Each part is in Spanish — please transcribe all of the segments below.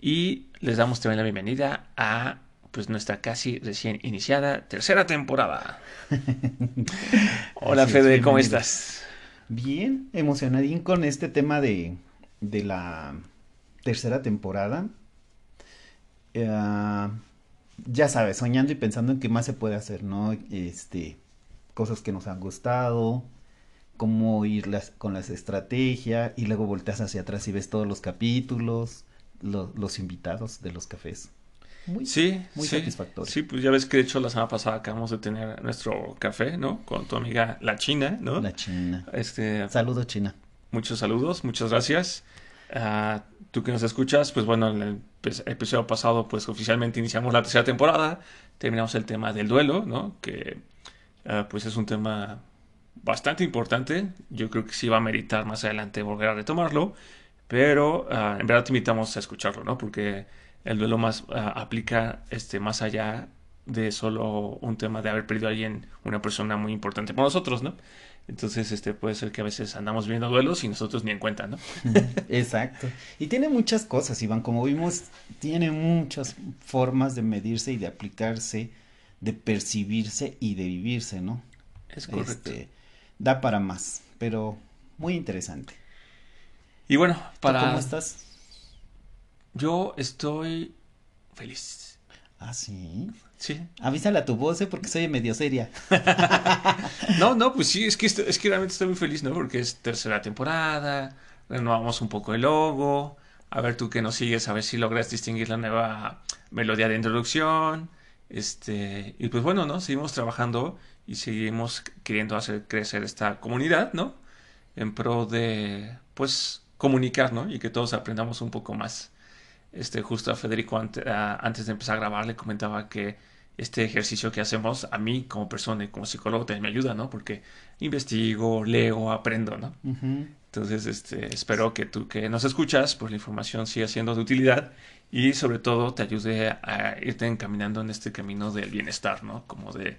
y les damos también la bienvenida a pues nuestra casi recién iniciada tercera temporada. Hola Fede, ¿cómo estás? Bien, emocionadín con este tema de, de la tercera temporada. Eh, ya sabes, soñando y pensando en qué más se puede hacer, ¿no? Este, cosas que nos han gustado, cómo ir con las estrategias y luego volteas hacia atrás y ves todos los capítulos los invitados de los cafés. Muy, sí, muy satisfactorio. Sí, pues ya ves que de hecho la semana pasada acabamos de tener nuestro café, ¿no? Con tu amiga la China, ¿no? La China. Este, saludos, China. Muchos saludos, muchas gracias. Uh, tú que nos escuchas, pues bueno, en el episodio pasado, pues oficialmente iniciamos la tercera temporada. Terminamos el tema del duelo, ¿no? Que uh, pues es un tema bastante importante. Yo creo que sí va a meritar más adelante volver a retomarlo. Pero ah, en verdad te invitamos a escucharlo, ¿no? Porque el duelo más ah, aplica este, más allá de solo un tema de haber perdido a alguien, una persona muy importante para nosotros, ¿no? Entonces, este puede ser que a veces andamos viendo duelos y nosotros ni en cuenta, ¿no? Exacto. Y tiene muchas cosas, Iván, como vimos, tiene muchas formas de medirse y de aplicarse, de percibirse y de vivirse, ¿no? Es correcto. Este, da para más, pero muy interesante. Y bueno, para... ¿Cómo estás? Yo estoy feliz. ¿Ah, sí? Sí. Avísale a tu voz, ¿eh? porque soy medio seria. no, no, pues sí, es que, es que realmente estoy muy feliz, ¿no? Porque es tercera temporada, renovamos un poco el logo, a ver tú que nos sigues, a ver si logras distinguir la nueva melodía de introducción, este, y pues bueno, ¿no? Seguimos trabajando y seguimos queriendo hacer crecer esta comunidad, ¿no? En pro de, pues, comunicar, ¿no? Y que todos aprendamos un poco más. Este, justo a Federico antes de empezar a grabar le comentaba que este ejercicio que hacemos a mí como persona y como psicólogo también me ayuda, ¿no? Porque investigo, leo, aprendo, ¿no? Entonces, este, espero que tú que nos escuchas, pues la información siga siendo de utilidad y sobre todo te ayude a irte encaminando en este camino del bienestar, ¿no? Como de,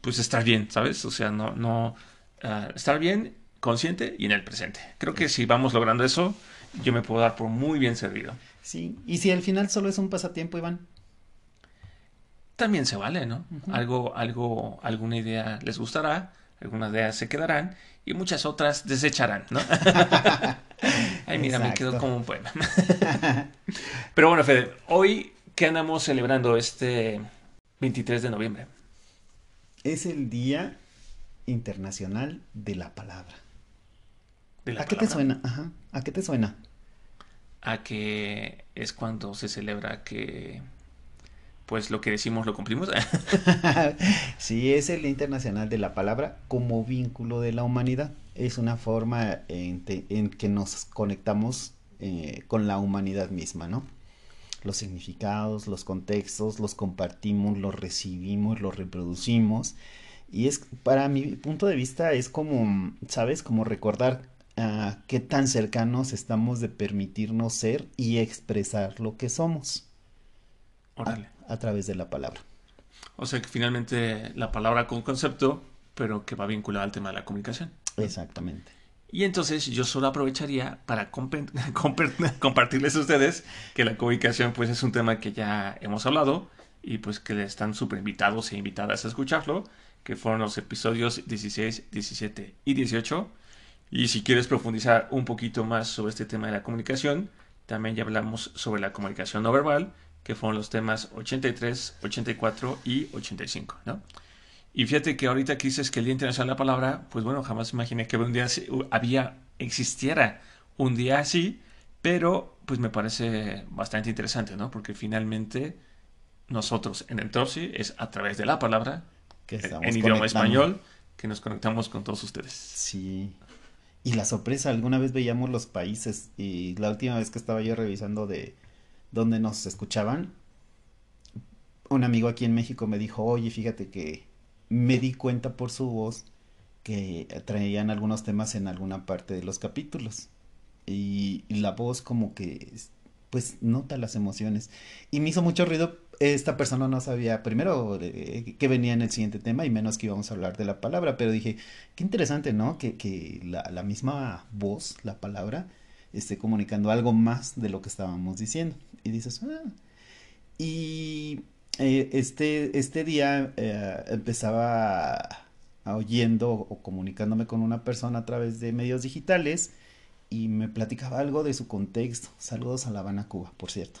pues estar bien, ¿sabes? O sea, no, no, ah, estar bien consciente y en el presente. Creo que si vamos logrando eso, yo me puedo dar por muy bien servido. Sí, y si al final solo es un pasatiempo, Iván. También se vale, ¿no? Algo, algo, alguna idea les gustará, algunas ideas se quedarán y muchas otras desecharán, ¿no? Ay, mira, me quedo como un poema. Pero bueno, Fede, hoy, ¿qué andamos celebrando este 23 de noviembre? Es el Día Internacional de la Palabra. ¿A qué te suena? Ajá. ¿A qué te suena? A que es cuando se celebra que pues lo que decimos lo cumplimos. sí, es el Internacional de la Palabra como vínculo de la humanidad. Es una forma en, que nos conectamos eh, con la humanidad misma, ¿no? Los significados, los contextos, los compartimos, los recibimos, los reproducimos. Y es, para mi punto de vista, es como, ¿sabes? Como recordar qué tan cercanos estamos de permitirnos ser y expresar lo que somos a, través de la palabra. O sea que finalmente la palabra con concepto, pero que va vinculada al tema de la comunicación. Exactamente. Y entonces yo solo aprovecharía para compartirles a ustedes que la comunicación pues es un tema que ya hemos hablado y pues que están súper invitados e invitadas a escucharlo, que fueron los episodios 16, 17 y 18 y si quieres profundizar un poquito más sobre este tema de la comunicación, también ya hablamos sobre la comunicación no verbal, que fueron los temas 83, 84 y 85, ¿no? Y fíjate que ahorita que dices que el Día Internacional de la Palabra, pues bueno, jamás imaginé que un día había, existiera un día así, pero pues me parece bastante interesante, ¿no? Porque finalmente nosotros en el Torsi es a través de la palabra, que en idioma español, que nos conectamos con todos ustedes. Sí, y la sorpresa, alguna vez veíamos los países y la última vez que estaba yo revisando de dónde nos escuchaban, un amigo aquí en México me dijo, oye, fíjate que me di cuenta por su voz que traían algunos temas en alguna parte de los capítulos. Y, la voz como que, pues, nota las emociones. Y me hizo mucho ruido. Esta persona no sabía primero eh, que venía en el siguiente tema y menos que íbamos a hablar de la palabra. Pero dije, qué interesante, ¿no? Que, que la, misma voz, la palabra, esté comunicando algo más de lo que estábamos diciendo. Y dices, ah. Y eh, este, este día eh, empezaba oyendo o comunicándome con una persona a través de medios digitales y me platicaba algo de su contexto. Saludos a La Habana, Cuba, por cierto.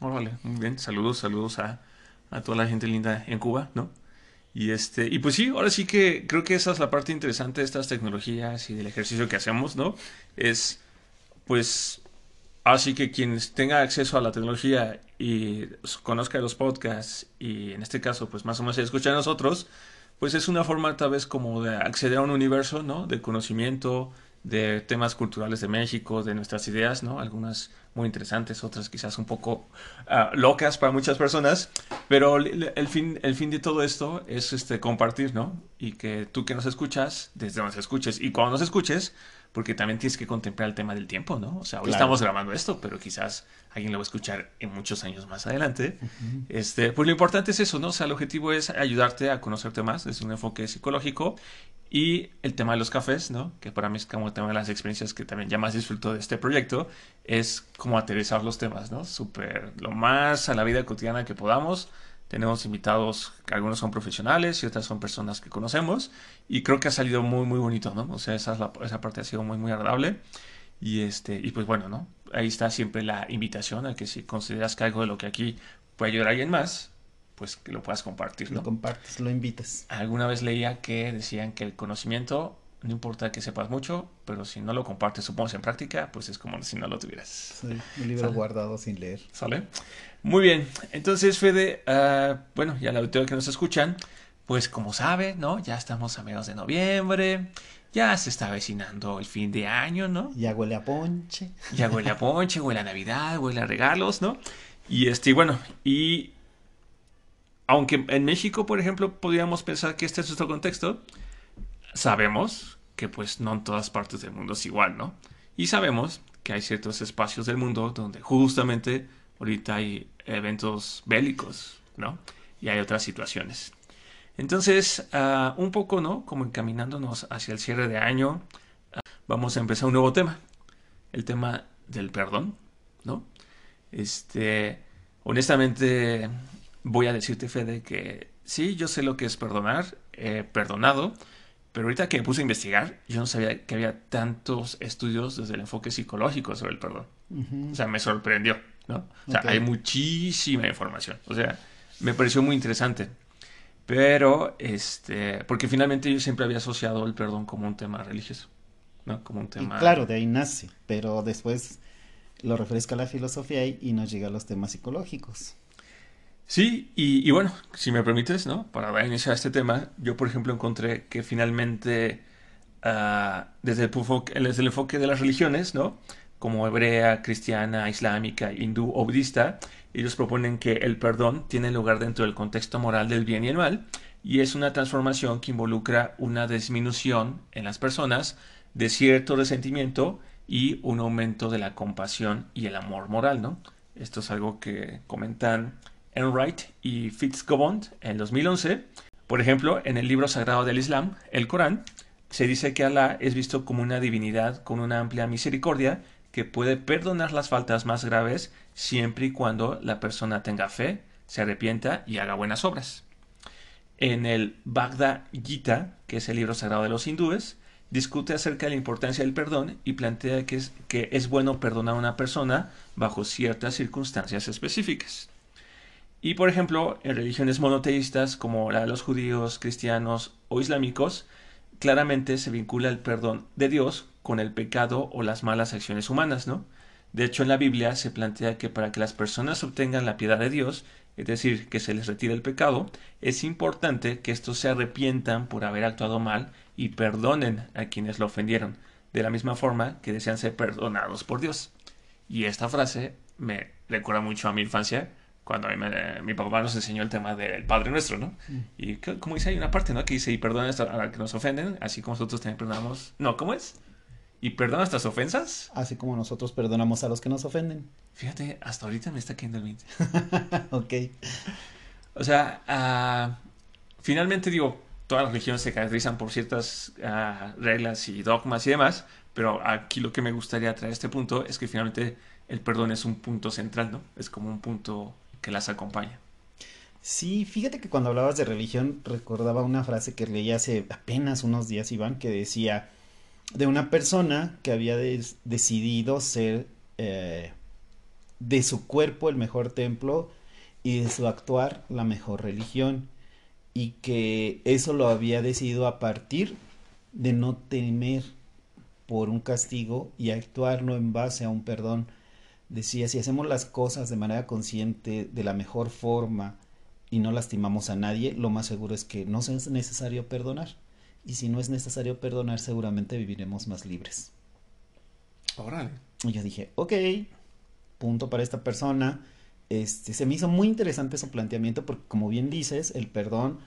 Muy bien. Saludos, saludos a, a toda la gente linda en Cuba, ¿no? Y este, y pues sí, ahora sí que creo que esa es la parte interesante de estas tecnologías y del ejercicio que hacemos, ¿no? Es pues así que quien tenga acceso a la tecnología y conozca los podcasts y en este caso pues más o menos escucha a nosotros, pues es una forma tal vez como de acceder a un universo, ¿no? De conocimiento, de temas culturales de México, de nuestras ideas, ¿no? Algunas muy interesantes, otras quizás un poco ah, locas para muchas personas, pero el fin, el fin de todo esto es este, compartir, ¿no? Y que tú que nos escuchas, desde donde nos escuches y cuando nos escuches, porque también tienes que contemplar el tema del tiempo, ¿no? O sea, hoy estamos grabando esto, pero quizás alguien lo va a escuchar en muchos años más adelante. este, pues lo importante es eso, ¿no? O sea, el objetivo es ayudarte a conocerte más desde un enfoque psicológico y el tema de los cafés, ¿no? Que para mí es como tema de las experiencias que también ya más disfruto de este proyecto, es como aterrizar los temas, ¿no? Súper, lo más a la vida cotidiana que podamos tenemos invitados, algunos son profesionales y otras son personas que conocemos. Y creo que ha salido muy, muy bonito, ¿no? O sea, esa, esa parte ha sido muy, muy agradable. Y, este, y pues bueno, ¿no? Ahí está siempre la invitación a que si consideras que algo de lo que aquí puede ayudar a alguien más, pues que lo puedas compartir, ¿no? Lo compartes, lo invitas. Alguna vez leía que decían que el conocimiento no importa que sepas mucho, pero si no lo compartes, supongo, en práctica, pues es como si no lo tuvieras. Sí, un libro guardado sin leer. ¿Sale? Muy bien. Entonces, Fede, uh, bueno, ya la auditorio que nos escuchan, pues como sabe, ¿no? Ya estamos a mediados de noviembre, ya se está avecinando el fin de año, ¿no? Ya huele a ponche. Ya huele a ponche, huele a Navidad, huele a regalos, ¿no? Y este, bueno, y aunque en México, por ejemplo, podríamos pensar que este es nuestro contexto, sabemos que pues no en todas partes del mundo es igual, ¿no? Y sabemos que hay ciertos espacios del mundo donde justamente ahorita hay eventos bélicos, ¿no? Y hay otras situaciones. Entonces, ah, un poco, ¿no? Como encaminándonos hacia el cierre de año, ah, vamos a empezar un nuevo tema. El tema del perdón, ¿no? Este, honestamente, voy a decirte, Fede, que sí, yo sé lo que es perdonar, he perdonado, pero ahorita que me puse a investigar, yo no sabía que había tantos estudios desde el enfoque psicológico sobre el perdón. O sea, me sorprendió, ¿no? O sea, hay muchísima información. O sea, me pareció muy interesante. Pero, este, porque finalmente yo siempre había asociado el perdón como un tema religioso, ¿no? Como un tema... claro, de ahí nace, pero después lo refresca la filosofía y nos llega a los temas psicológicos. Sí, y, bueno, si me permites, ¿no? Para iniciar este tema, yo por ejemplo encontré que finalmente ah, desde, el desde, el enfoque, de las religiones, ¿no? Como hebrea, cristiana, islámica, hindú o budista, ellos proponen que el perdón tiene lugar dentro del contexto moral del bien y el mal, y es una transformación que involucra una disminución en las personas de cierto resentimiento y un aumento de la compasión y el amor moral, ¿no? Esto es algo que comentan Enright y Fitzgibbon en 2011. Por ejemplo, en el libro sagrado del Islam, el Corán, se dice que Alá es visto como una divinidad con una amplia misericordia que puede perdonar las faltas más graves siempre y cuando la persona tenga fe, se arrepienta y haga buenas obras. En el Bhagavad Gita, que es el libro sagrado de los hindúes, discute acerca de la importancia del perdón y plantea que es bueno perdonar a una persona bajo ciertas circunstancias específicas. Y por ejemplo, en religiones monoteístas como la de los judíos, cristianos o islámicos, claramente se vincula el perdón de Dios con el pecado o las malas acciones humanas, ¿no? De hecho, en la Biblia se plantea que para que las personas obtengan la piedad de Dios, es decir, que se les retire el pecado, es importante que estos se arrepientan por haber actuado mal y perdonen a quienes lo ofendieron, de la misma forma que desean ser perdonados por Dios. Y esta frase me recuerda mucho a mi infancia, cuando mi papá nos enseñó el tema del Padre Nuestro, ¿no? Mm. Y como dice, hay una parte, ¿no? Que dice, y perdona a los que nos ofenden, así como nosotros también perdonamos. No, ¿cómo es? ¿Y perdona nuestras ofensas? Así como nosotros perdonamos a los que nos ofenden. Fíjate, hasta ahorita me está cayendo el 20. ok. O sea, ah, finalmente digo, todas las religiones se caracterizan por ciertas ah, reglas y dogmas y demás, pero aquí lo que me gustaría traer a este punto es que finalmente el perdón es un punto central, ¿no? Es como un punto que las acompaña. Sí, fíjate que cuando hablabas de religión recordaba una frase que leí hace apenas unos días, Iván, que decía de una persona que había decidido ser eh, de su cuerpo el mejor templo y de su actuar la mejor religión y que eso lo había decidido a partir de no temer por un castigo y actuarlo en base a un perdón decía, si hacemos las cosas de manera consciente, de la mejor forma y no lastimamos a nadie, lo más seguro es que no es necesario perdonar. Y si no es necesario perdonar, seguramente viviremos más libres. Órale. Y yo dije, ok, punto para esta persona. Este, se me hizo muy interesante su planteamiento porque, como bien dices, el perdón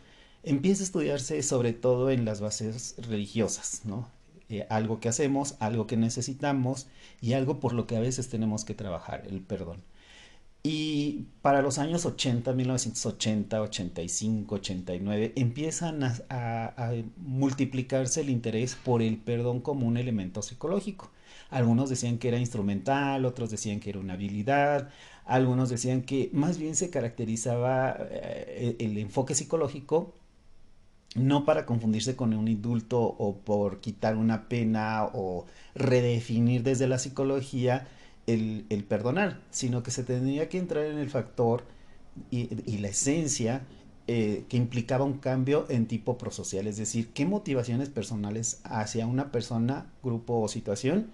empieza a estudiarse sobre todo en las bases religiosas, ¿no? Eh, algo que hacemos, algo que necesitamos y algo por lo que a veces tenemos que trabajar, el perdón. Y para los años 80, 1980, 85, 89, empiezan a, a, multiplicarse el interés por el perdón como un elemento psicológico. Algunos decían que era instrumental, otros decían que era una habilidad, algunos decían que más bien se caracterizaba eh, el enfoque psicológico no para confundirse con un indulto o por quitar una pena o redefinir desde la psicología el, perdonar, sino que se tendría que entrar en el factor y, la esencia eh, que implicaba un cambio en tipo prosocial, es decir, qué motivaciones personales hacia una persona, grupo o situación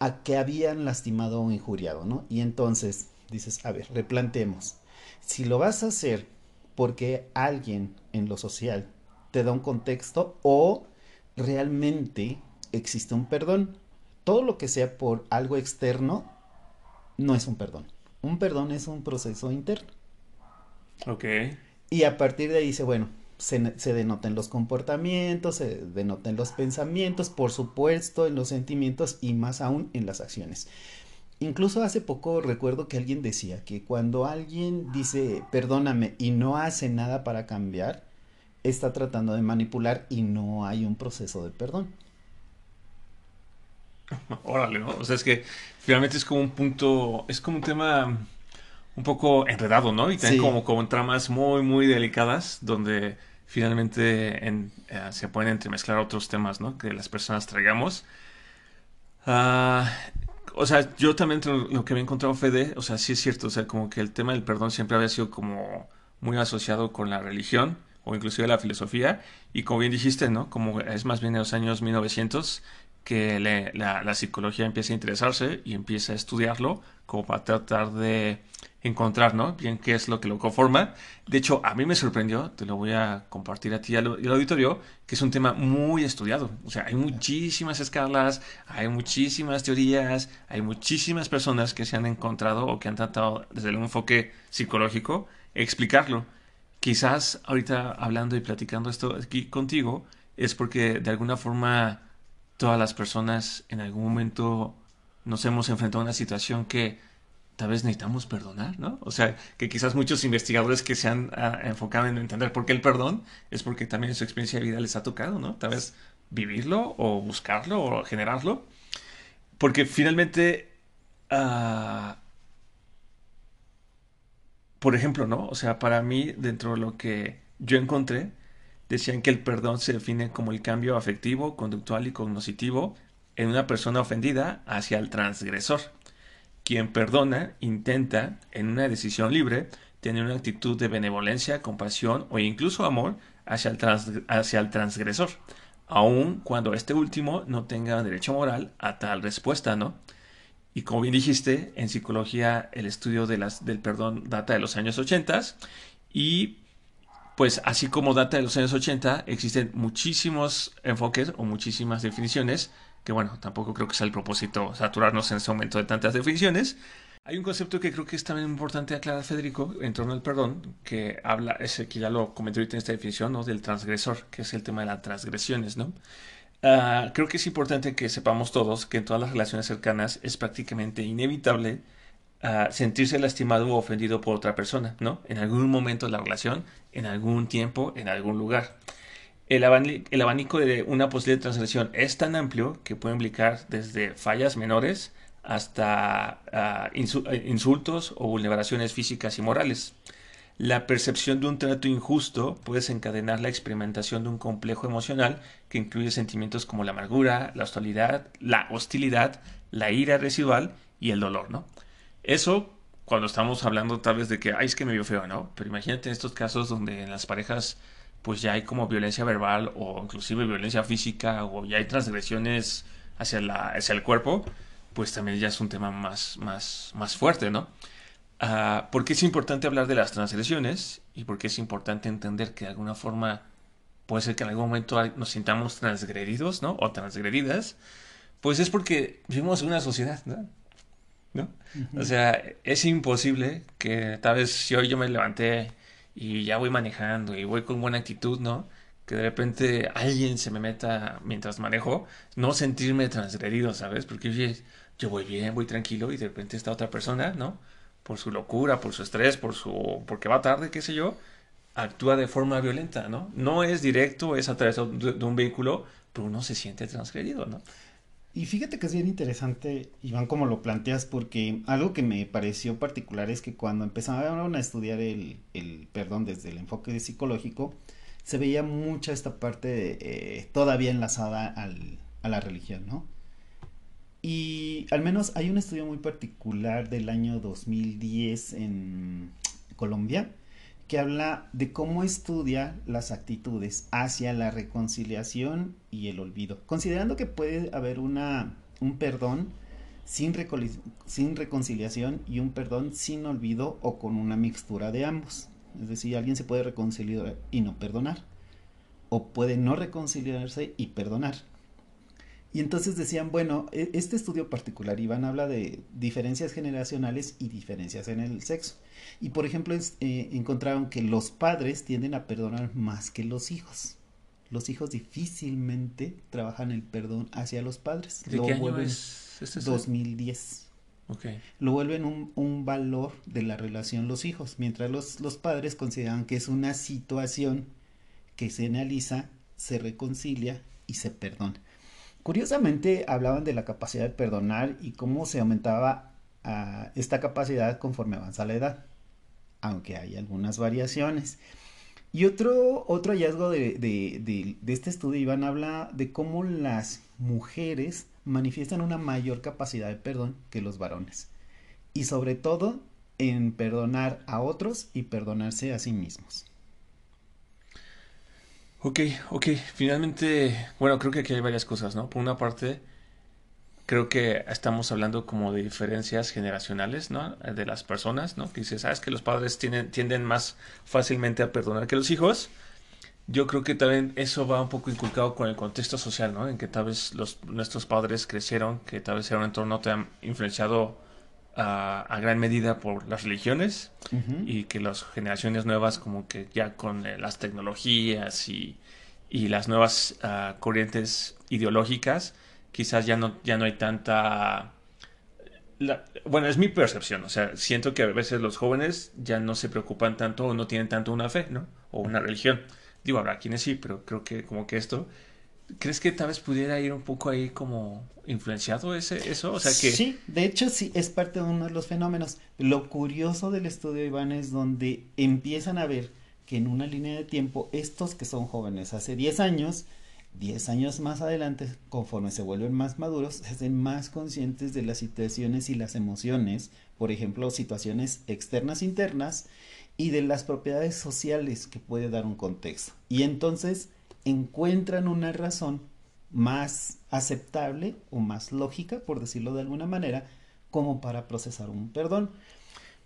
a que habían lastimado o injuriado, ¿no? Y entonces dices, a ver, replantemos. Si lo vas a hacer porque alguien en lo social te da un contexto o realmente existe un perdón. Todo lo que sea por algo externo no es un perdón. Un perdón es un proceso interno. Ok. Y a partir de ahí dice, bueno, se, se denoten los comportamientos, se denoten los pensamientos, por supuesto, en los sentimientos y más aún en las acciones. Incluso hace poco recuerdo que alguien decía que cuando alguien dice perdóname y no hace nada para cambiar, está tratando de manipular y no hay un proceso de perdón. Órale, ¿no? O sea, es que finalmente es como un punto, es como un tema un poco enredado, ¿no? Y también como, como en tramas muy, muy delicadas, donde finalmente en, eh, se pueden entremezclar otros temas, ¿no? Que las personas traigamos. Ah, o sea, yo también lo que había encontrado Fede, o sea, sí es cierto, o sea, como que el tema del perdón siempre había sido como muy asociado con la religión o inclusive la filosofía. Y como bien dijiste, ¿no? Como es más bien en los años 1900 que la, psicología empieza a interesarse y empieza a estudiarlo como para tratar de encontrar, ¿no? Bien qué es lo que lo conforma. De hecho, a mí me sorprendió, te lo voy a compartir a ti y al, auditorio, que es un tema muy estudiado. O sea, hay muchísimas escalas, hay muchísimas teorías, hay muchísimas personas que se han encontrado o que han tratado desde el enfoque psicológico explicarlo quizás ahorita hablando y platicando esto aquí contigo es porque de alguna forma todas las personas en algún momento nos hemos enfrentado a una situación que tal vez necesitamos perdonar, ¿no? O sea, que quizás muchos investigadores que se han ah, enfocado en entender por qué el perdón es porque también su experiencia de vida les ha tocado, ¿no? Tal vez vivirlo o buscarlo o generarlo. Porque finalmente uh, por ejemplo, ¿no? O sea, para mí, dentro de lo que yo encontré, decían que el perdón se define como el cambio afectivo, conductual y cognoscitivo en una persona ofendida hacia el transgresor. Quien perdona intenta, en una decisión libre, tener una actitud de benevolencia, compasión o incluso amor hacia el, hacia el transgresor, aun cuando este último no tenga derecho moral a tal respuesta, ¿no? Y como bien dijiste, en psicología el estudio de las, del perdón data de los años 80 y pues así como data de los años 80 existen muchísimos enfoques o muchísimas definiciones que bueno, tampoco creo que sea el propósito saturarnos en ese momento de tantas definiciones, Hay un concepto que creo que es también importante aclarar, Federico, en torno al perdón, que habla, ese que ya lo comenté ahorita en esta definición, ¿no? Del transgresor, que es el tema de las transgresiones, ¿no? Ah, creo que es importante que sepamos todos que en todas las relaciones cercanas es prácticamente inevitable ah, sentirse lastimado o ofendido por otra persona, ¿no? En algún momento de la relación, en algún tiempo, en algún lugar. El, abanico de una posible transgresión es tan amplio que puede implicar desde fallas menores hasta ah, insultos o vulneraciones físicas y morales. La percepción de un trato injusto puede desencadenar la experimentación de un complejo emocional que incluye sentimientos como la amargura, la hostilidad, la hostilidad, la ira residual y el dolor, ¿no? Eso cuando estamos hablando tal vez de que, ay, es que me vio feo, ¿no? Pero imagínate en estos casos donde en las parejas pues ya hay como violencia verbal o inclusive violencia física o ya hay transgresiones hacia, la, hacia el cuerpo, pues también ya es un tema más, más, más fuerte, ¿no? Uh, ¿Por qué es importante hablar de las transgresiones? Y por qué es importante entender que de alguna forma puede ser que en algún momento nos sintamos transgredidos, ¿no? O transgredidas. Pues es porque vivimos en una sociedad, ¿no? ¿No? O sea, es imposible que tal vez si hoy yo me levanté y ya voy manejando y voy con buena actitud, ¿no? Que de repente alguien se me meta mientras manejo, no sentirme transgredido, ¿sabes? Porque oye, yo voy bien, voy tranquilo y de repente está otra persona, ¿no? Por su locura, por su estrés, por su porque va tarde, qué sé yo, actúa de forma violenta, ¿no? No es directo, es a través de un vehículo, pero uno se siente transgredido, ¿no? Y fíjate que es bien interesante, Iván, como lo planteas, porque algo que me pareció particular es que cuando empezaron a estudiar el, perdón desde el enfoque psicológico, se veía mucha esta parte eh, todavía enlazada al, a la religión, ¿no? Y al menos hay un estudio muy particular del año 2010 en Colombia que habla de cómo estudia las actitudes hacia la reconciliación y el olvido, considerando que puede haber una, un perdón sin, sin reconciliación y un perdón sin olvido o con una mixtura de ambos. Es decir, alguien se puede reconciliar y no perdonar, o puede no reconciliarse y perdonar. Y entonces decían, bueno, e, este estudio particular, Iván, habla de diferencias generacionales y diferencias en el sexo. Y por ejemplo, eh, encontraron que los padres tienden a perdonar más que los hijos. Los hijos difícilmente trabajan el perdón hacia los padres. ¿De qué año es este 2010. Okay. Lo vuelven un, un, valor de la relación los hijos, mientras los, los padres consideran que es una situación que se analiza, se reconcilia y se perdona. Curiosamente hablaban de la capacidad de perdonar y cómo se aumentaba uh, esta capacidad conforme avanza la edad, aunque hay algunas variaciones. Y otro, otro hallazgo de, de este estudio, Iván, habla de cómo las mujeres manifiestan una mayor capacidad de perdón que los varones. Y sobre todo en perdonar a otros y perdonarse a sí mismos. Ok, ok, finalmente, bueno, creo que aquí hay varias cosas, ¿no? Por una parte, creo que estamos hablando como de diferencias generacionales, ¿no? De las personas, ¿no? Que dices, sabes que los padres tienen, tienden más fácilmente a perdonar que los hijos. Yo creo que también eso va un poco inculcado con el contexto social, ¿no? En que tal vez los, nuestros padres crecieron, que tal vez era un entorno tan influenciado a, gran medida por las religiones y que las generaciones nuevas como que ya con eh, las tecnologías y, y las nuevas uh, corrientes ideológicas quizás ya no, ya no hay tanta... La, bueno, es mi percepción, o sea, siento que a veces los jóvenes ya no se preocupan tanto o no tienen tanto una fe, ¿no? O una religión. Digo, habrá quienes sí, pero creo que como que esto ¿Crees que tal vez pudiera ir un poco ahí como influenciado ese, eso? O sea que... Sí, de hecho sí, es parte de uno de los fenómenos. Lo curioso del estudio, Iván, es donde empiezan a ver que en una línea de tiempo, estos que son jóvenes hace 10 años, 10 años más adelante, conforme se vuelven más maduros, se hacen más conscientes de las situaciones y las emociones, por ejemplo, situaciones externas, internas, y de las propiedades sociales que puede dar un contexto. Y entonces encuentran una razón más aceptable o más lógica, por decirlo de alguna manera, como para procesar un perdón.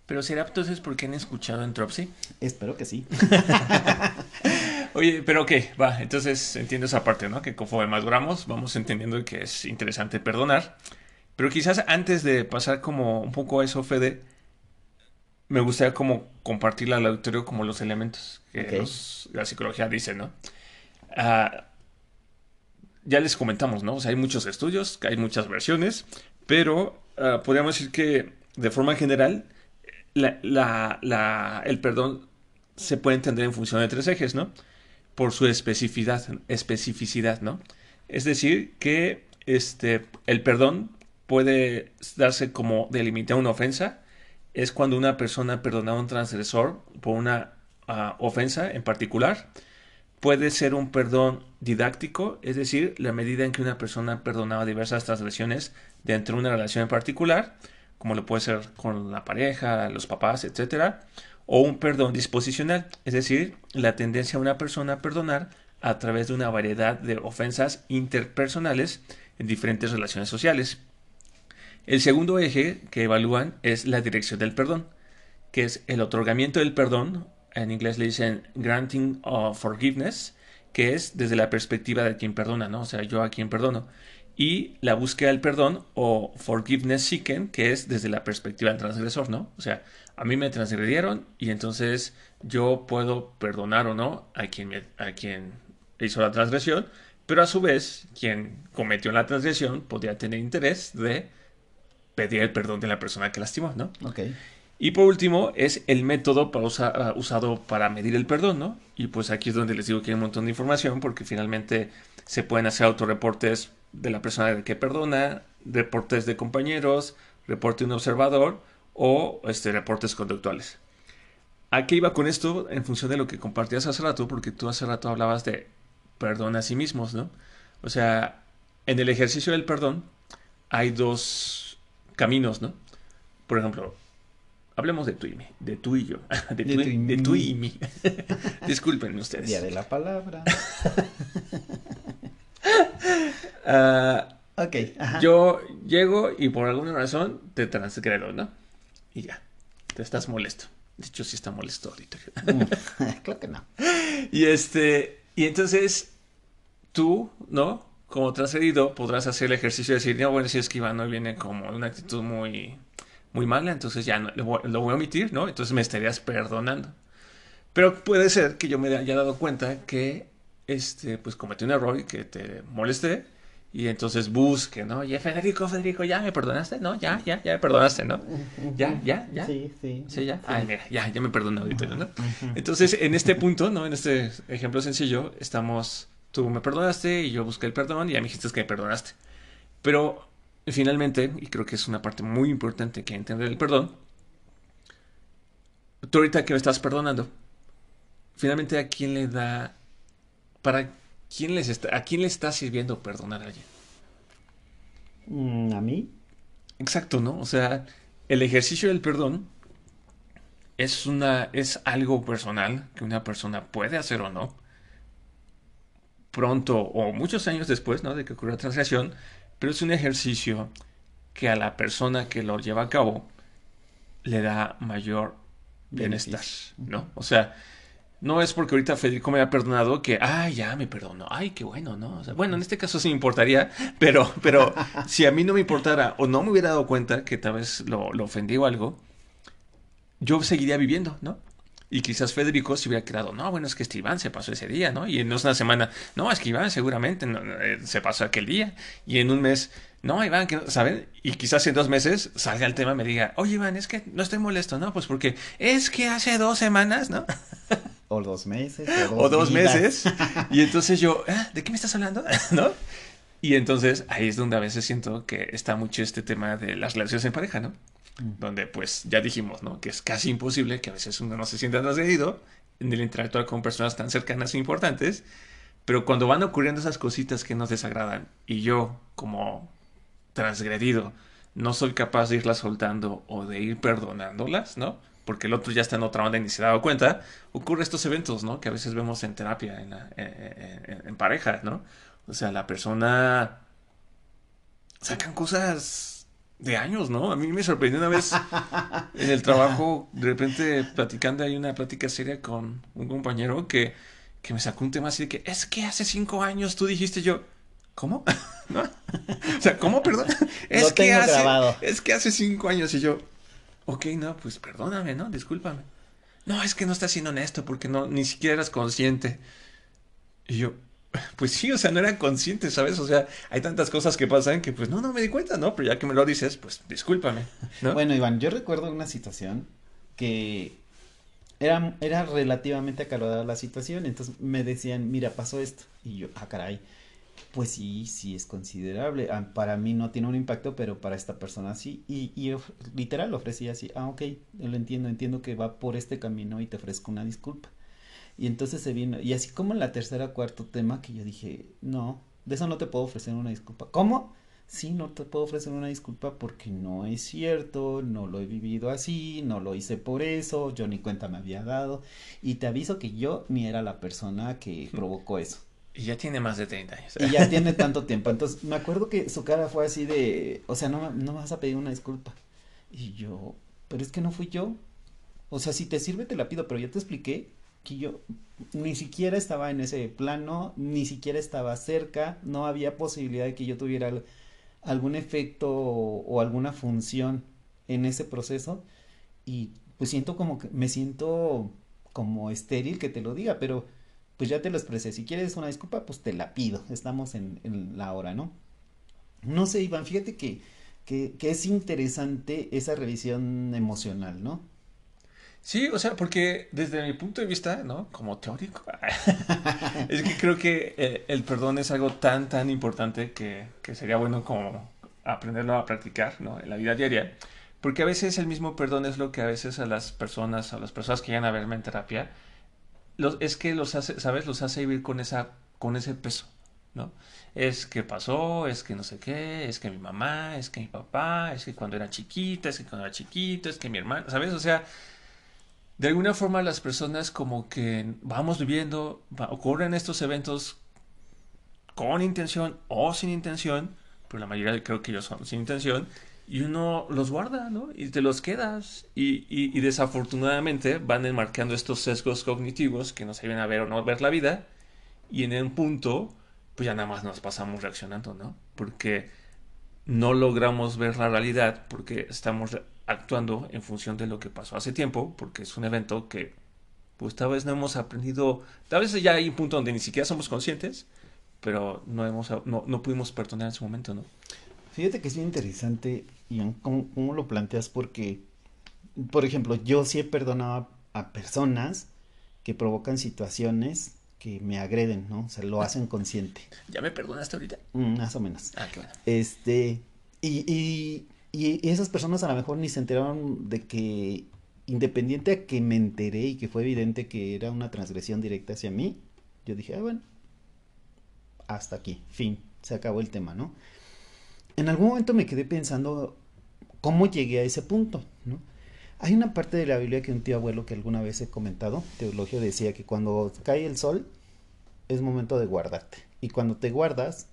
Pero será entonces porque han escuchado Entropsy? Espero que sí. Oye, pero qué, va, entonces entiendo esa parte, ¿no? Que conforme maduramos vamos entendiendo que es interesante perdonar. Pero quizás antes de pasar como un poco a eso, Fede, me gustaría como compartirle al auditorio como los elementos que Ok. los- la psicología dice, ¿no? Ah, ya les comentamos, ¿no? O sea, hay muchos estudios, hay muchas versiones, pero ah, podríamos decir que de forma general el perdón se puede entender en función de tres ejes, ¿no? Por su especificidad, especificidad, ¿no? Es decir, que este, el perdón puede darse como delimitar una ofensa, es cuando una persona perdona a un transgresor por una ah, ofensa en particular. Puede ser un perdón didáctico, es decir, la medida en que una persona perdonaba diversas transgresiones dentro de una relación en particular, como lo puede ser con la pareja, los papás, etcétera, o un perdón disposicional, es decir, la tendencia de una persona a perdonar a través de una variedad de ofensas interpersonales en diferentes relaciones sociales. El segundo eje que evalúan es la dirección del perdón, que es el otorgamiento del perdón, en inglés le dicen granting of forgiveness, que es desde la perspectiva de quien perdona, ¿no? O sea, yo a quien perdono. Y la búsqueda del perdón o forgiveness seeking, que es desde la perspectiva del transgresor, ¿no? O sea, a mí me transgredieron y entonces yo puedo perdonar o no a quien, me- a quien hizo la transgresión, pero a su vez, quien cometió la transgresión podría tener interés de pedir el perdón de la persona que lastimó, ¿no? Ok. Y por último, es el método ah, usado para medir el perdón, ¿no? Y pues aquí es donde les digo que hay un montón de información, porque finalmente se pueden hacer autorreportes de la persona que perdona, reportes de compañeros, reporte de un observador o este, reportes conductuales. ¿A qué iba con esto? En función de lo que compartías hace rato, porque tú hace rato hablabas de perdón a sí mismos, ¿no? O sea, en el ejercicio del perdón hay dos caminos, ¿no? Por ejemplo, hablemos de tú y mí, de tú y yo, de, tú, tú y de tú mí. y mí. Disculpen ustedes. Día de la palabra. Ah, Ok. Ajá. yo llego y por alguna razón te transgredo, ¿no? Y ya, te estás molesto. De hecho, sí está molesto ahorita. claro que no. Y este, y entonces tú, ¿no? Como transferido, podrás hacer el ejercicio de decir, no, bueno, si es que Iván hoy viene como una actitud muy, muy mala, entonces ya no, lo, voy, lo voy a omitir, ¿no? Entonces me estarías perdonando. Pero puede ser que yo me haya dado cuenta que, este, pues cometí un error y que te molesté. Y entonces busque, ¿no? Oye, Federico, Federico, ¿ya me perdonaste? ¿No? Ya, ya, ya me perdonaste, ¿no? Ya, ya, ya. Sí, sí. Sí, ya. Ay, mira, ya, ya me perdonó ahorita, ¿no? Entonces, en este punto, ¿no? En este ejemplo sencillo, estamos, tú me perdonaste y yo busqué el perdón y ya me dijiste que me perdonaste. Pero, finalmente, y creo que es una parte muy importante que entender el perdón, tú ahorita que me estás perdonando, finalmente, ¿a quién le da, para quién les está, a quién le está sirviendo perdonar a alguien? Mm, ¿A mí? Exacto, ¿no? O sea, el ejercicio del perdón es una es algo personal que una persona puede hacer o no. Pronto o muchos años después, ¿no? De que ocurrió la transgresión, pero es un ejercicio que a la persona que lo lleva a cabo le da mayor bienestar. ¿no? O sea, no es porque ahorita Federico me haya perdonado que, ay, ya me perdonó, ay, qué bueno, ¿no? O sea, bueno, en este caso sí me importaría, pero, pero si a mí no me importara o no me hubiera dado cuenta que tal vez lo, lo ofendí o algo, yo seguiría viviendo, ¿no? Y quizás Federico se hubiera quedado, no, bueno, es que este Iván se pasó ese día, ¿no? Y en una semana, no, es que Iván seguramente no, eh, se pasó aquel día. Y en un mes, no, Iván, que no- ¿saben? Y quizás en dos meses salga el tema y me diga, oye, Iván, es que no estoy molesto, ¿no? Pues porque es que hace dos semanas, ¿no? O dos meses. o dos vidas. meses. Y entonces yo, "Ah, ¿de qué me estás hablando? ¿No? Y entonces ahí es donde a veces siento que está mucho este tema de las relaciones en pareja, ¿no? Donde pues ya dijimos, ¿no? Que es casi imposible que a veces uno no se sienta transgredido en el interactuar con personas tan cercanas e importantes. Pero cuando van ocurriendo esas cositas que nos desagradan y yo como transgredido no soy capaz de irlas soltando o de ir perdonándolas, ¿no? Porque el otro ya está en otra onda y ni se ha dado cuenta, ocurre estos eventos, ¿no? Que a veces vemos en terapia, en, la- en- en pareja, ¿no? O sea, la persona sacan cosas de años, ¿no? A mí me sorprendió una vez en el trabajo, de repente platicando hay una plática seria con un compañero que, que me sacó un tema así de que es que hace cinco años tú dijiste yo, ¿cómo? ¿No? O sea, ¿cómo perdón? Es Lo que tengo hace, grabado. Es que hace cinco años y yo, ok, no, pues perdóname, ¿no? Discúlpame. No, es que no estás siendo honesto porque no, ni siquiera eras consciente. Y yo, pues sí, o sea, no era consciente, ¿sabes? O sea, hay tantas cosas que pasan que pues no, no me di cuenta, ¿no? Pero ya que me lo dices, pues discúlpame, ¿no? Bueno, Iván, yo recuerdo una situación que era, era relativamente acalorada la situación, entonces me decían, mira, pasó esto. Y yo, ah, caray, pues sí, sí es considerable. Ah, Para mí no tiene un impacto, pero para esta persona sí. Y, y literal ofrecía así, ah, ok, lo entiendo, entiendo que va por este camino y te ofrezco una disculpa. Y entonces se vino, y así como en la tercera o cuarto tema que yo dije, no, de eso no te puedo ofrecer una disculpa. ¿Cómo? Sí, no te puedo ofrecer una disculpa porque no es cierto, no lo he vivido así, no lo hice por eso, yo ni cuenta me había dado. Y te aviso que yo ni era la persona que provocó eso. Y ya tiene más de 30 años. Y ya tiene tanto tiempo. Entonces, me acuerdo que su cara fue así de, o sea, no, no me vas a pedir una disculpa. Y yo, pero es que no fui yo. O sea, si te sirve, te la pido, pero ya te expliqué que yo ni siquiera estaba en ese plano, ni siquiera estaba cerca, no había posibilidad de que yo tuviera al- algún efecto o, alguna función en ese proceso. Y pues siento como que, me siento como estéril que te lo diga, pero pues ya te lo expresé. Si quieres una disculpa, pues te la pido. Estamos en, la hora, ¿no? No sé, Iván, fíjate que, que es interesante esa revisión emocional, ¿no? Sí, o sea, porque desde mi punto de vista, ¿no? Como teórico, es que creo que eh, el perdón es algo tan, tan importante que, que sería bueno como aprenderlo a practicar, ¿no? En la vida diaria. Porque a veces el mismo perdón es lo que a veces a las personas, a las personas que llegan a verme en terapia, los, es que los hace, ¿sabes? Los hace vivir con esa, con ese peso, ¿no? Es que pasó, es que no sé qué, es que mi mamá, es que mi papá, es que cuando era chiquita, es que cuando era chiquito, es que mi hermano, ¿sabes? O sea, de alguna forma las personas como que vamos viviendo, ocurren estos eventos con intención o sin intención, pero la mayoría creo que ellos son sin intención, y uno los guarda, ¿no? Y te los quedas. Y, y, y desafortunadamente van enmarcando estos sesgos cognitivos que nos ayudan a ver o no ver la vida, y en un punto, pues ya nada más nos pasamos reaccionando, ¿no? Porque no logramos ver la realidad porque estamos actuando en función de lo que pasó hace tiempo, porque es un evento que pues tal vez no hemos aprendido, tal vez ya hay un punto donde ni siquiera somos conscientes, pero no hemos no, no pudimos perdonar en su momento, ¿no? Fíjate que es bien interesante, Ian, cómo, cómo lo planteas, porque, por ejemplo, yo sí he perdonado a, personas que provocan situaciones que me agreden, ¿no? O sea, lo hacen consciente, ¿Ya me perdonaste ahorita? mm, más o menos. Ah, qué bueno. Este, y, y, y esas personas a lo mejor ni se enteraron de que, independiente a que me enteré y que fue evidente que era una transgresión directa hacia mí, yo dije, ah, bueno, hasta aquí, fin, se acabó el tema, ¿no? En algún momento me quedé pensando cómo llegué a ese punto, ¿no? Hay una parte de la Biblia que un tío abuelo que alguna vez he comentado, Teologio, decía que cuando cae el sol es momento de guardarte. Y cuando te guardas,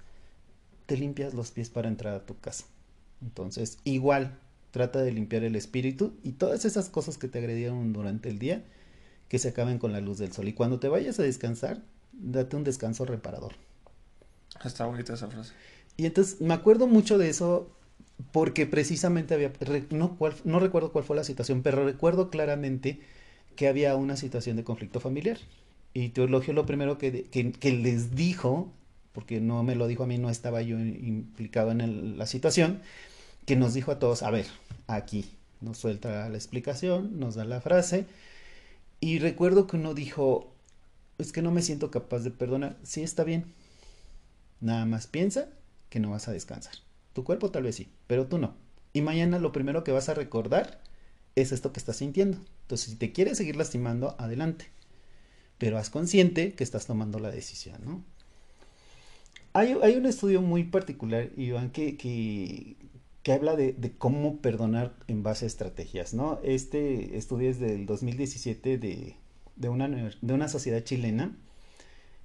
te limpias los pies para entrar a tu casa. Entonces, igual, trata de limpiar el espíritu y todas esas cosas que te agredieron durante el día, que se acaben con la luz del sol. Y cuando te vayas a descansar, date un descanso reparador. Está bonita esa frase. Y entonces me acuerdo mucho de eso porque precisamente había, no, cuál- no recuerdo cuál fue la situación, pero recuerdo claramente que había una situación de conflicto familiar. Y Teologio lo primero que, que les dijo, porque no me lo dijo a mí, no estaba yo implicado en la situación, que nos dijo a todos, a ver, aquí, nos suelta la explicación, nos da la frase, y recuerdo que uno dijo, es que no me siento capaz de perdonar, sí está bien, nada más piensa que no vas a descansar. Tu cuerpo tal vez sí, pero tú no. Y mañana lo primero que vas a recordar es esto que estás sintiendo. Entonces, si te quieres seguir lastimando, adelante. Pero haz consciente que estás tomando la decisión, ¿no? Hay, hay un estudio muy particular, Iván, que, que, que habla de, de cómo perdonar en base a estrategias, ¿no? Este estudio es del 2017 de, de, una, de una sociedad chilena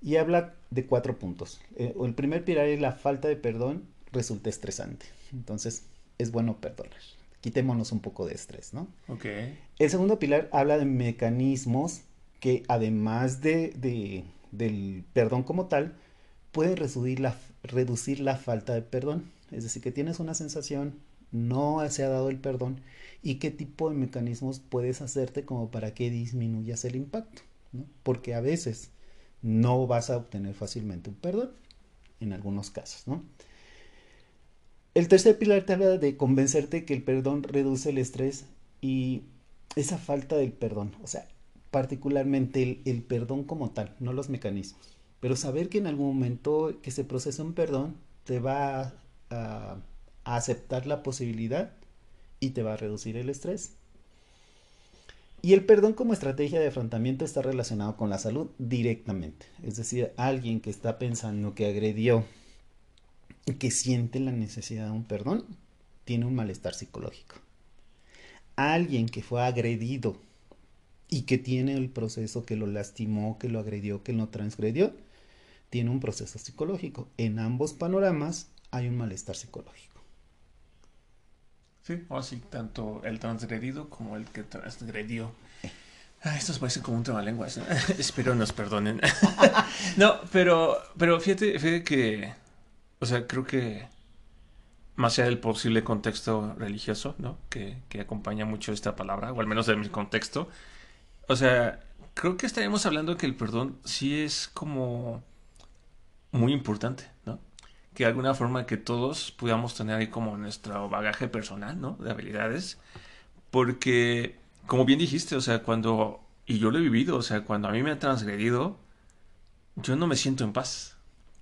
y habla de cuatro puntos. Eh, el primer pilar es la falta de perdón resulta estresante. Entonces, es bueno perdonar. Quitémonos un poco de estrés, ¿no? Ok. El segundo pilar habla de mecanismos que además de, de- del perdón como tal, pueden reducir la, reducir la falta de perdón. Es decir, que tienes una sensación, no se ha dado el perdón y qué tipo de mecanismos puedes hacerte como para que disminuyas el impacto. ¿no? Porque a veces no vas a obtener fácilmente un perdón, en algunos casos. ¿no? El tercer pilar te habla de convencerte que el perdón reduce el estrés y esa falta del perdón, o sea, particularmente el, el perdón como tal, no los mecanismos, pero saber que en algún momento que se procesa un perdón te va a, aceptar la posibilidad y te va a reducir el estrés. Y el perdón como estrategia de afrontamiento está relacionado con la salud directamente. Es decir, alguien que está pensando que agredió y que siente la necesidad de un perdón, tiene un malestar psicológico. Alguien que fue agredido y que tiene el proceso que lo lastimó, que lo agredió, que lo transgredió, tiene un proceso psicológico. En ambos panoramas hay un malestar psicológico. Sí, o así, tanto el transgredido como el que transgredió. Ah, esto parece como un trabalenguas. ¿no? Espero nos perdonen. no, pero, pero fíjate, fíjate que, o sea, creo que más allá del posible contexto religioso, ¿no? Que, que acompaña mucho esta palabra, o al menos en mi contexto, o sea, creo que estaríamos hablando que el perdón sí es como muy importante, ¿no? Que de alguna forma que todos podamos tener ahí como nuestro bagaje personal, ¿no? De habilidades. Porque, como bien dijiste, o sea, cuando, y yo lo he vivido, o sea, cuando a mí me han transgredido, yo no me siento en paz,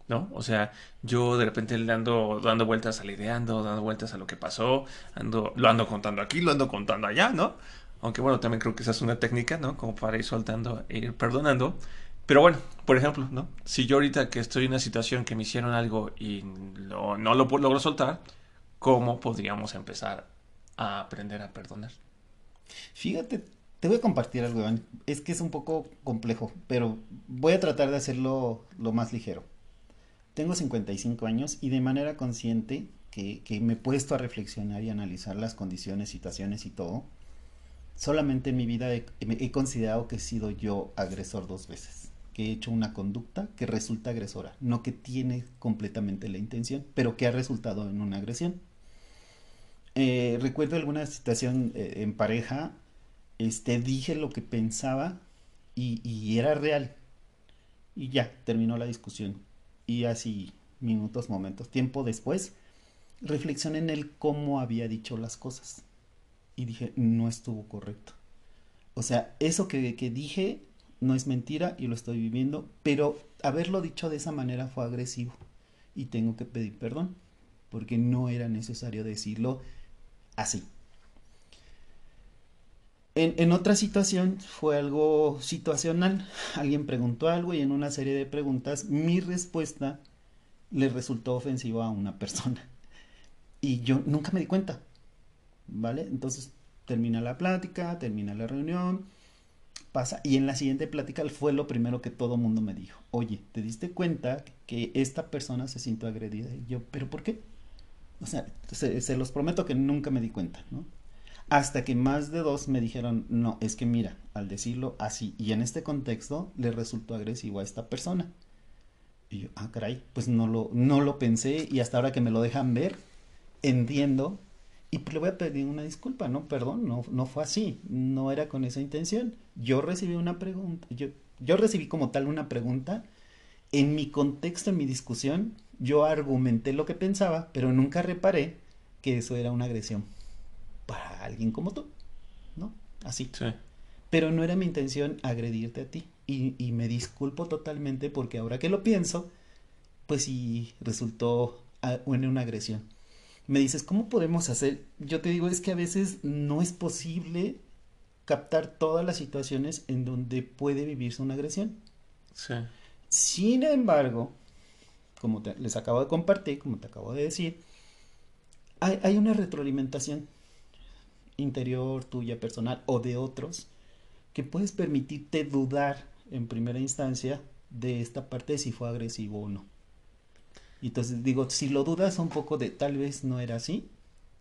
¿no? O sea, yo de repente le ando dando vueltas a la idea, ando dando vueltas a lo que pasó, ando, lo ando contando aquí, lo ando contando allá, ¿no? Aunque bueno, también creo que esa es una técnica, ¿no? Como para ir soltando e ir perdonando. Pero bueno, por ejemplo, ¿no? Si yo ahorita que estoy en una situación que me hicieron algo y lo, no lo logro soltar, ¿cómo podríamos empezar a aprender a perdonar? Fíjate, te voy a compartir algo. Es que es un poco complejo, pero voy a tratar de hacerlo lo más ligero. Tengo 55 años y de manera consciente que, me he puesto a reflexionar y analizar las condiciones, situaciones y todo. Solamente en mi vida he considerado que he sido yo agresor dos veces he hecho una conducta que resulta agresora, no que tiene completamente la intención, pero que ha resultado en una agresión. Eh, recuerdo alguna situación eh, en pareja, este, dije lo que pensaba y, y, era real. Y ya, terminó la discusión. Y así, minutos, momentos, tiempo después, reflexioné en el cómo había dicho las cosas. Y dije, no estuvo correcto. O sea, eso que, que dije no es mentira y lo estoy viviendo, pero haberlo dicho de esa manera fue agresivo y tengo que pedir perdón porque no era necesario decirlo así. En, en, otra situación fue algo situacional. Alguien preguntó algo y en una serie de preguntas mi respuesta le resultó ofensiva a una persona. Y yo nunca me di cuenta. ¿Vale? Entonces termina la plática, termina la reunión pasa. Y en la siguiente plática fue lo primero que todo mundo me dijo. Oye, ¿te diste cuenta que esta persona se sintió agredida? Y yo, ¿pero por qué? O sea, se, los prometo que nunca me di cuenta, ¿no? Hasta que más de dos me dijeron, no, es que mira, al decirlo así y en este contexto le resultó agresivo a esta persona. Y yo, ah, caray, pues no lo, no lo pensé y hasta ahora que me lo dejan ver, entiendo y le voy a pedir una disculpa, no, perdón, no, no fue así, no era con esa intención. Yo recibí una pregunta, yo, yo recibí como tal una pregunta, en mi contexto, en mi discusión, yo argumenté lo que pensaba, pero nunca reparé que eso era una agresión para alguien como tú, ¿no? Así. Sí. Pero no era mi intención agredirte a ti. Y, y me disculpo totalmente porque ahora que lo pienso, pues sí resultó en una agresión me dices, ¿cómo podemos hacer? Yo te digo, es que a veces no es posible captar todas las situaciones en donde puede vivirse una agresión. Sí. Sin embargo, como te, les acabo de compartir, como te acabo de decir, hay, hay una retroalimentación interior, tuya, personal o de otros, que puedes permitirte dudar en primera instancia de esta parte de si fue agresivo o no. Y entonces digo, si lo dudas un poco de tal vez no era así,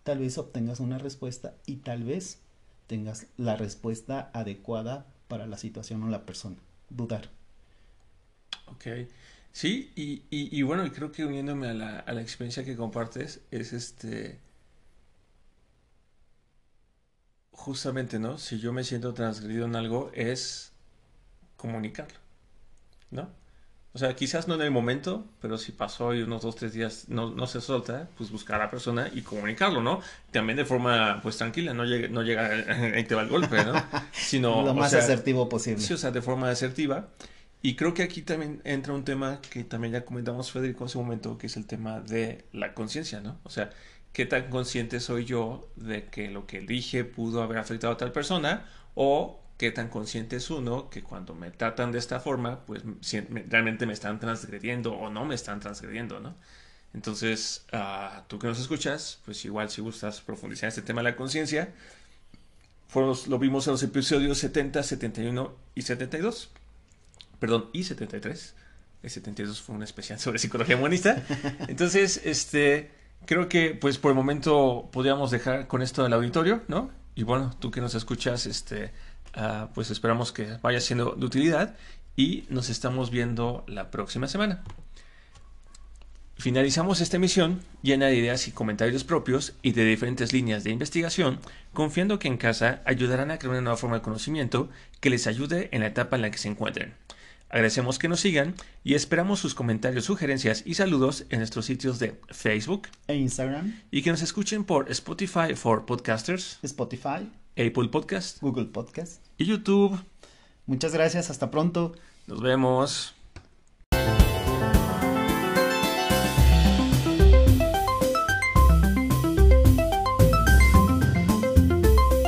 tal vez obtengas una respuesta y tal vez tengas la respuesta adecuada para la situación o la persona. Dudar. Ok. Sí, y, y, y bueno, creo que uniéndome a la, a la experiencia que compartes, es este... Justamente, ¿no? Si yo me siento transgredido en algo, es comunicarlo, ¿no? O sea, quizás no en el momento, pero si pasó y unos dos, tres días no, no se suelta, pues buscar a la persona y comunicarlo, ¿no? También de forma, pues tranquila, no llega, no llega ahí te va el golpe, ¿no? Sino, Lo o más sea, asertivo posible. Sí, o sea, de forma asertiva. Y creo que aquí también entra un tema que también ya comentamos Federico en su momento, que es el tema de la conciencia, ¿no? O sea, ¿qué tan consciente soy yo de que lo que dije pudo haber afectado a tal persona? O qué tan consciente es uno que cuando me tratan de esta forma, pues si- me- realmente me están transgrediendo o no me están transgrediendo, ¿no? Entonces, ah, tú que nos escuchas, pues igual si gustas profundizar en este tema de la conciencia, lo vimos en los episodios 70, 71 y 72. Perdón, y 73. El 72 fue un especial sobre psicología humanista. Entonces, este, creo que pues por el momento podríamos dejar con esto del auditorio, ¿no? Y bueno, tú que nos escuchas, este, ah, pues esperamos que vaya siendo de utilidad y nos estamos viendo la próxima semana. Finalizamos esta emisión llena de ideas y comentarios propios y de diferentes líneas de investigación, confiando que en casa ayudarán a crear una nueva forma de conocimiento que les ayude en la etapa en la que se encuentren. Agradecemos que nos sigan y esperamos sus comentarios, sugerencias y saludos en nuestros sitios de Facebook E Instagram, y que nos escuchen por Spotify for Podcasters, Spotify, Apple Podcast Google Podcast. y YouTube. Muchas gracias, hasta pronto. Nos vemos.